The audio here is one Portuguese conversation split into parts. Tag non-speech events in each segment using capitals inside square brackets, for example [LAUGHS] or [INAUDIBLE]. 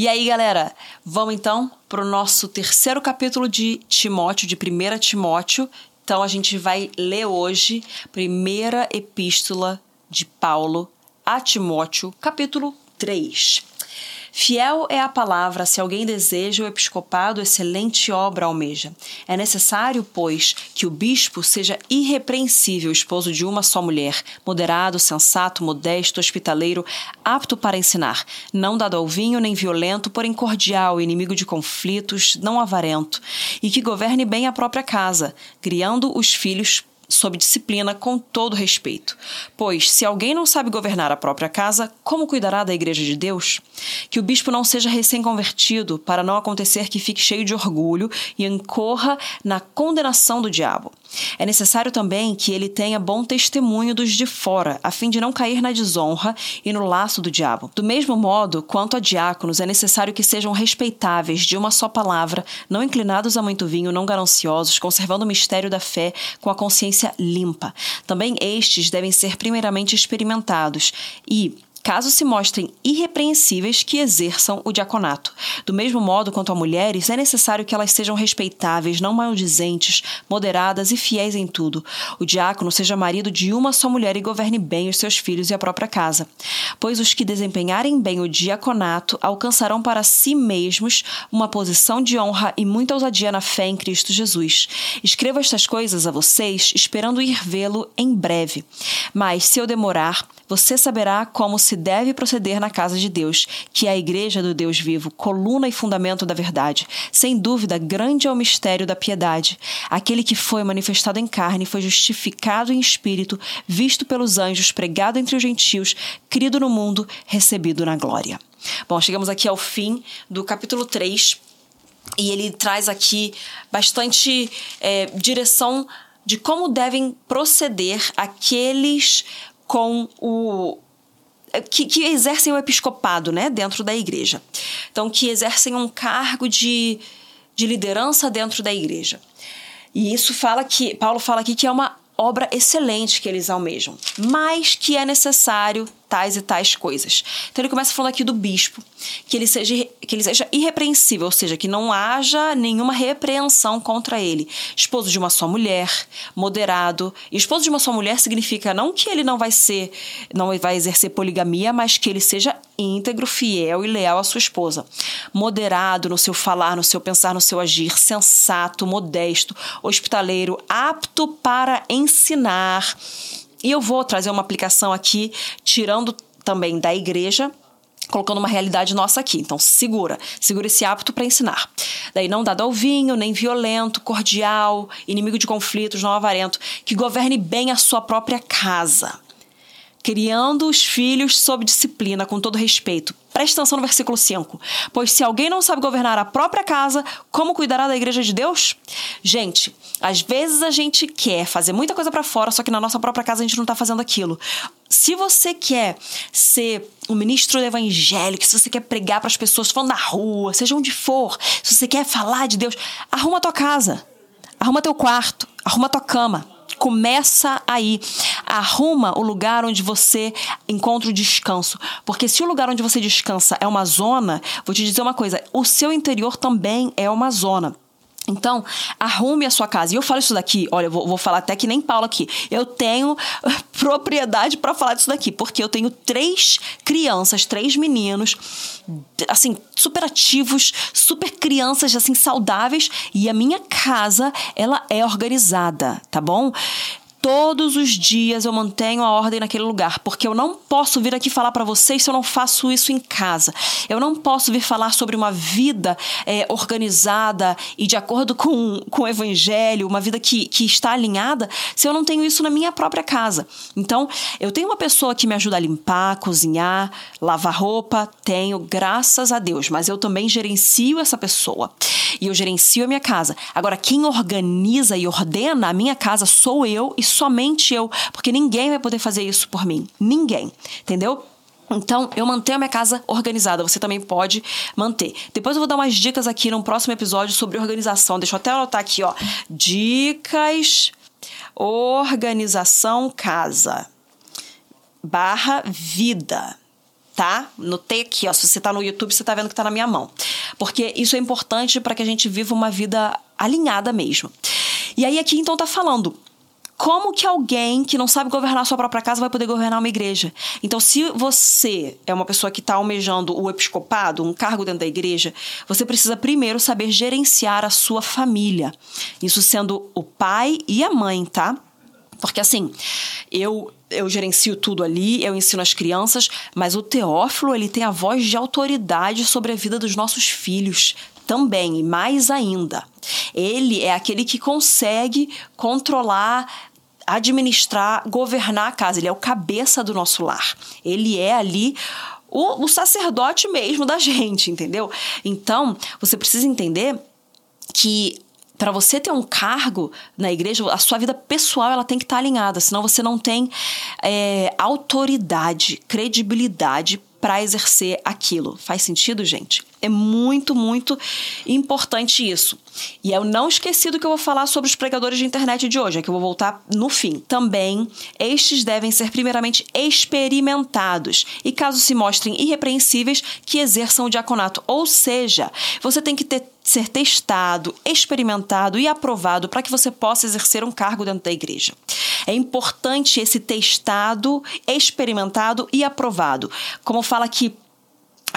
E aí, galera, vamos então para o nosso terceiro capítulo de Timóteo, de 1 Timóteo. Então, a gente vai ler hoje, primeira epístola de Paulo a Timóteo, capítulo 3. Fiel é a palavra se alguém deseja o episcopado, excelente obra almeja. É necessário, pois, que o bispo seja irrepreensível, esposo de uma só mulher, moderado, sensato, modesto, hospitaleiro, apto para ensinar, não dado ao vinho nem violento, porém cordial, inimigo de conflitos, não avarento, e que governe bem a própria casa, criando os filhos sob disciplina com todo respeito. Pois, se alguém não sabe governar a própria casa, como cuidará da igreja de Deus? Que o bispo não seja recém-convertido, para não acontecer que fique cheio de orgulho e incorra na condenação do diabo. É necessário também que ele tenha bom testemunho dos de fora, a fim de não cair na desonra e no laço do diabo. Do mesmo modo, quanto a diáconos, é necessário que sejam respeitáveis, de uma só palavra, não inclinados a muito vinho, não gananciosos, conservando o mistério da fé com a consciência limpa. Também estes devem ser primeiramente experimentados e caso se mostrem irrepreensíveis, que exerçam o diaconato. Do mesmo modo quanto a mulheres, é necessário que elas sejam respeitáveis, não maldizentes, moderadas e fiéis em tudo. O diácono seja marido de uma só mulher e governe bem os seus filhos e a própria casa. Pois os que desempenharem bem o diaconato alcançarão para si mesmos uma posição de honra e muita ousadia na fé em Cristo Jesus. Escrevo estas coisas a vocês, esperando ir vê-lo em breve. Mas, se eu demorar, você saberá como se deve proceder na casa de Deus, que é a igreja do Deus vivo, coluna e fundamento da verdade. Sem dúvida, grande é o mistério da piedade. Aquele que foi manifestado em carne foi justificado em espírito, visto pelos anjos, pregado entre os gentios, crido no mundo, recebido na glória. Bom, chegamos aqui ao fim do capítulo 3 e ele traz aqui bastante é, direção de como devem proceder aqueles com o que, que, exercem o episcopado né, dentro da igreja. Então, que exercem um cargo de, de liderança dentro da igreja. E isso fala que, Paulo fala aqui que é uma obra excelente que eles almejam, mas que é necessário tais e tais coisas. Então ele começa falando aqui do bispo, que ele seja que ele seja irrepreensível, ou seja, que não haja nenhuma repreensão contra ele. Esposo de uma só mulher, moderado. E esposo de uma só mulher significa não que ele não vai ser, não vai exercer poligamia, mas que ele seja íntegro, fiel e leal à sua esposa. Moderado no seu falar, no seu pensar, no seu agir, sensato, modesto, hospitaleiro, apto para ensinar e eu vou trazer uma aplicação aqui, tirando também da igreja, colocando uma realidade nossa aqui. Então, segura, segura esse hábito para ensinar. Daí, não dado ao vinho, nem violento, cordial, inimigo de conflitos, não avarento, que governe bem a sua própria casa criando os filhos sob disciplina, com todo respeito. Preste atenção no versículo 5. Pois se alguém não sabe governar a própria casa, como cuidará da igreja de Deus? Gente, às vezes a gente quer fazer muita coisa para fora, só que na nossa própria casa a gente não tá fazendo aquilo. Se você quer ser um ministro evangélico, se você quer pregar para as pessoas, falando na rua, seja onde for, se você quer falar de Deus, arruma a tua casa, arruma teu quarto, arruma tua cama começa aí. Arruma o lugar onde você encontra o descanso. Porque se o lugar onde você descansa é uma zona, vou te dizer uma coisa: o seu interior também é uma zona. Então, arrume a sua casa. E eu falo isso daqui, olha, eu vou, vou falar até que nem Paulo aqui. Eu tenho propriedade para falar disso daqui, porque eu tenho três crianças, três meninos, assim, super ativos, super crianças, assim, saudáveis, e a minha casa, ela é organizada, tá bom? Todos os dias eu mantenho a ordem naquele lugar, porque eu não posso vir aqui falar para vocês se eu não faço isso em casa. Eu não posso vir falar sobre uma vida é, organizada e de acordo com, com o evangelho, uma vida que, que está alinhada, se eu não tenho isso na minha própria casa. Então, eu tenho uma pessoa que me ajuda a limpar, cozinhar, lavar roupa, tenho, graças a Deus, mas eu também gerencio essa pessoa e eu gerencio a minha casa. Agora, quem organiza e ordena a minha casa sou eu e somente eu, porque ninguém vai poder fazer isso por mim. Ninguém, entendeu? Então, eu mantenho a minha casa organizada. Você também pode manter. Depois eu vou dar umas dicas aqui no próximo episódio sobre organização. Deixa eu até anotar aqui, ó. Dicas organização casa barra vida tá? Notei aqui, ó. Se você tá no YouTube, você tá vendo que tá na minha mão. Porque isso é importante para que a gente viva uma vida alinhada mesmo. E aí aqui então tá falando como que alguém que não sabe governar a sua própria casa vai poder governar uma igreja? Então, se você é uma pessoa que está almejando o episcopado, um cargo dentro da igreja, você precisa primeiro saber gerenciar a sua família. Isso sendo o pai e a mãe, tá? Porque assim, eu eu gerencio tudo ali, eu ensino as crianças, mas o Teófilo, ele tem a voz de autoridade sobre a vida dos nossos filhos também, e mais ainda. Ele é aquele que consegue controlar administrar, governar a casa. Ele é o cabeça do nosso lar. Ele é ali o, o sacerdote mesmo da [LAUGHS] gente, entendeu? Então, você precisa entender que para você ter um cargo na igreja, a sua vida pessoal ela tem que estar tá alinhada, senão você não tem é, autoridade, credibilidade para exercer aquilo. Faz sentido, gente? É muito, muito importante isso. E eu não esqueci do que eu vou falar sobre os pregadores de internet de hoje, é que eu vou voltar no fim. Também, estes devem ser primeiramente experimentados e, caso se mostrem irrepreensíveis, que exerçam o diaconato. Ou seja, você tem que ter ser testado, experimentado e aprovado para que você possa exercer um cargo dentro da igreja. É importante esse testado, experimentado e aprovado. Como fala aqui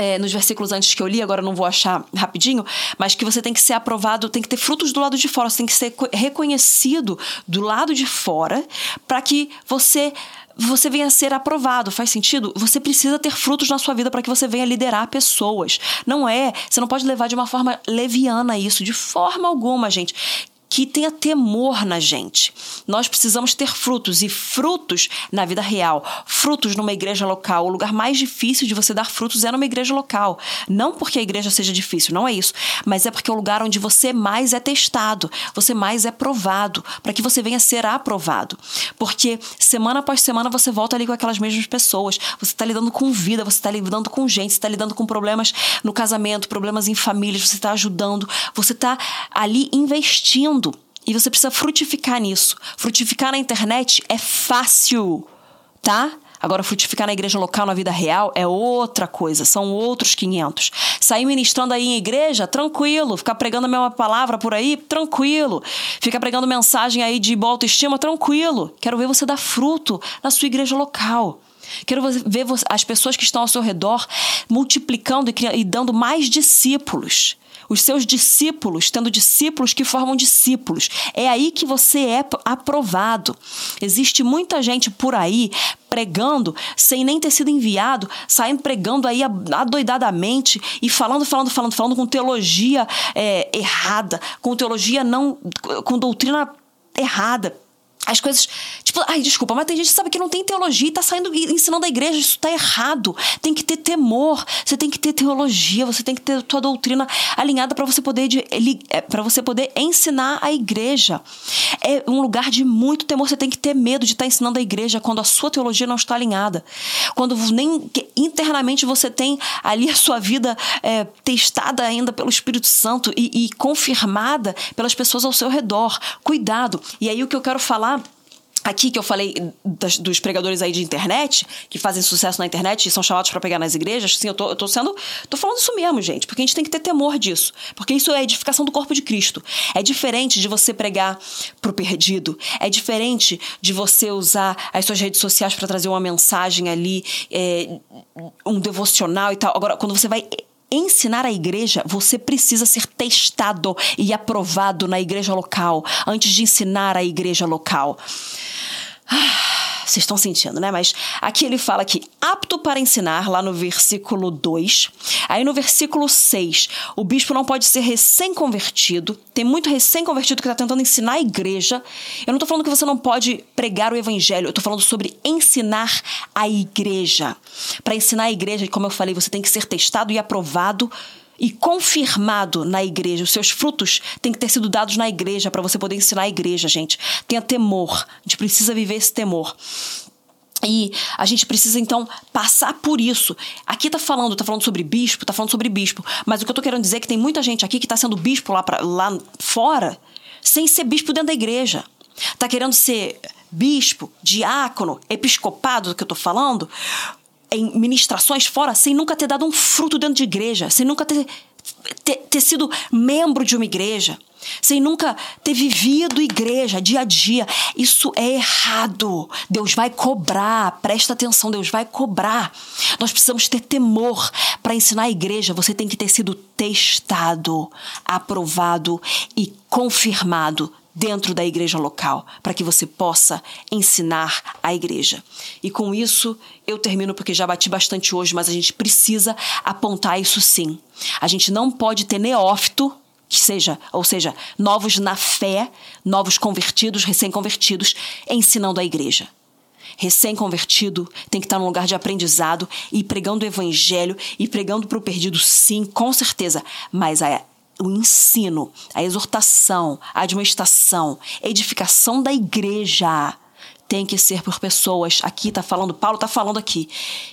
é, nos versículos antes que eu li, agora não vou achar rapidinho, mas que você tem que ser aprovado, tem que ter frutos do lado de fora, você tem que ser reconhecido do lado de fora para que você você venha a ser aprovado. Faz sentido? Você precisa ter frutos na sua vida para que você venha liderar pessoas. Não é, você não pode levar de uma forma leviana isso, de forma alguma, gente que tenha temor na gente. Nós precisamos ter frutos e frutos na vida real, frutos numa igreja local. O lugar mais difícil de você dar frutos é numa igreja local. Não porque a igreja seja difícil, não é isso, mas é porque é o lugar onde você mais é testado, você mais é provado, para que você venha ser aprovado. Porque semana após semana você volta ali com aquelas mesmas pessoas, você está lidando com vida, você está lidando com gente, você está lidando com problemas no casamento, problemas em famílias, você está ajudando, você está ali investindo e você precisa frutificar nisso. Frutificar na internet é fácil, tá? Agora, frutificar na igreja local, na vida real, é outra coisa, são outros 500. Sair ministrando aí em igreja, tranquilo. Ficar pregando a mesma palavra por aí, tranquilo. Ficar pregando mensagem aí de boa autoestima, tranquilo. Quero ver você dar fruto na sua igreja local. Quero ver as pessoas que estão ao seu redor multiplicando e dando mais discípulos os seus discípulos, tendo discípulos que formam discípulos. É aí que você é aprovado. Existe muita gente por aí pregando sem nem ter sido enviado, saindo pregando aí adoidadamente e falando, falando, falando, falando com teologia é, errada, com teologia não, com doutrina errada as coisas. Tipo, ai, desculpa, mas tem gente que sabe que não tem teologia e tá saindo ensinando a igreja. Isso tá errado. Tem que ter temor. Você tem que ter teologia. Você tem que ter tua doutrina alinhada para você poder é, para você poder ensinar a igreja. É um lugar de muito temor. Você tem que ter medo de estar tá ensinando a igreja quando a sua teologia não está alinhada. Quando nem internamente você tem ali a sua vida é, testada ainda pelo Espírito Santo e, e confirmada pelas pessoas ao seu redor. Cuidado. E aí o que eu quero falar aqui que eu falei das, dos pregadores aí de internet, que fazem sucesso na internet e são chamados para pegar nas igrejas, sim, eu tô, eu tô sendo. tô falando isso mesmo, gente, porque a gente tem que ter temor disso. Porque isso é edificação do corpo de Cristo. É diferente de você pregar pro perdido. É diferente de você usar as suas redes sociais para trazer uma mensagem ali, é, um devocional e tal. Agora, quando você vai ensinar a igreja, você precisa ser testado e aprovado na igreja local antes de ensinar a igreja local. Ah. Vocês estão sentindo, né? Mas aqui ele fala que apto para ensinar, lá no versículo 2. Aí no versículo 6, o bispo não pode ser recém-convertido. Tem muito recém-convertido que está tentando ensinar a igreja. Eu não estou falando que você não pode pregar o evangelho, eu estou falando sobre ensinar a igreja. Para ensinar a igreja, como eu falei, você tem que ser testado e aprovado e confirmado na igreja. Os seus frutos têm que ter sido dados na igreja para você poder ensinar a igreja, gente. Tenha temor. A gente precisa viver esse temor. E a gente precisa então passar por isso. Aqui tá falando, tá falando sobre bispo, tá falando sobre bispo. Mas o que eu tô querendo dizer é que tem muita gente aqui que tá sendo bispo lá, pra, lá fora, sem ser bispo dentro da igreja. Tá querendo ser bispo, diácono, episcopado do que eu tô falando, em ministrações fora sem nunca ter dado um fruto dentro de igreja, sem nunca ter, ter, ter sido membro de uma igreja sem nunca ter vivido igreja dia a dia. Isso é errado. Deus vai cobrar. Presta atenção, Deus vai cobrar. Nós precisamos ter temor para ensinar a igreja. Você tem que ter sido testado, aprovado e confirmado dentro da igreja local, para que você possa ensinar a igreja. E com isso, eu termino porque já bati bastante hoje, mas a gente precisa apontar isso sim. A gente não pode ter neófito que seja, ou seja, novos na fé, novos convertidos, recém-convertidos, ensinando a igreja. Recém-convertido tem que estar num lugar de aprendizado e pregando o evangelho e pregando para o perdido, sim, com certeza. Mas a, o ensino, a exortação, a administração, edificação da igreja tem que ser por pessoas, aqui está falando, Paulo está falando aqui,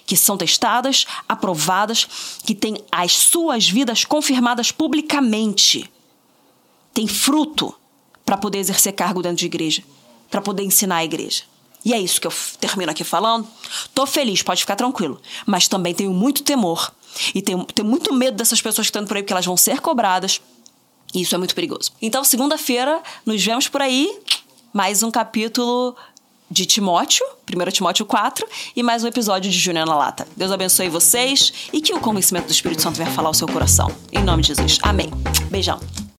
que são testadas, aprovadas, que têm as suas vidas confirmadas publicamente. Tem fruto para poder exercer cargo dentro de igreja, para poder ensinar a igreja. E é isso que eu termino aqui falando. Tô feliz, pode ficar tranquilo. Mas também tenho muito temor. E tenho, tenho muito medo dessas pessoas que estão por aí, porque elas vão ser cobradas. E isso é muito perigoso. Então, segunda-feira, nos vemos por aí. Mais um capítulo de Timóteo, 1 Timóteo 4, e mais um episódio de Júnior na Lata. Deus abençoe vocês e que o convencimento do Espírito Santo venha falar ao seu coração. Em nome de Jesus. Amém. Beijão.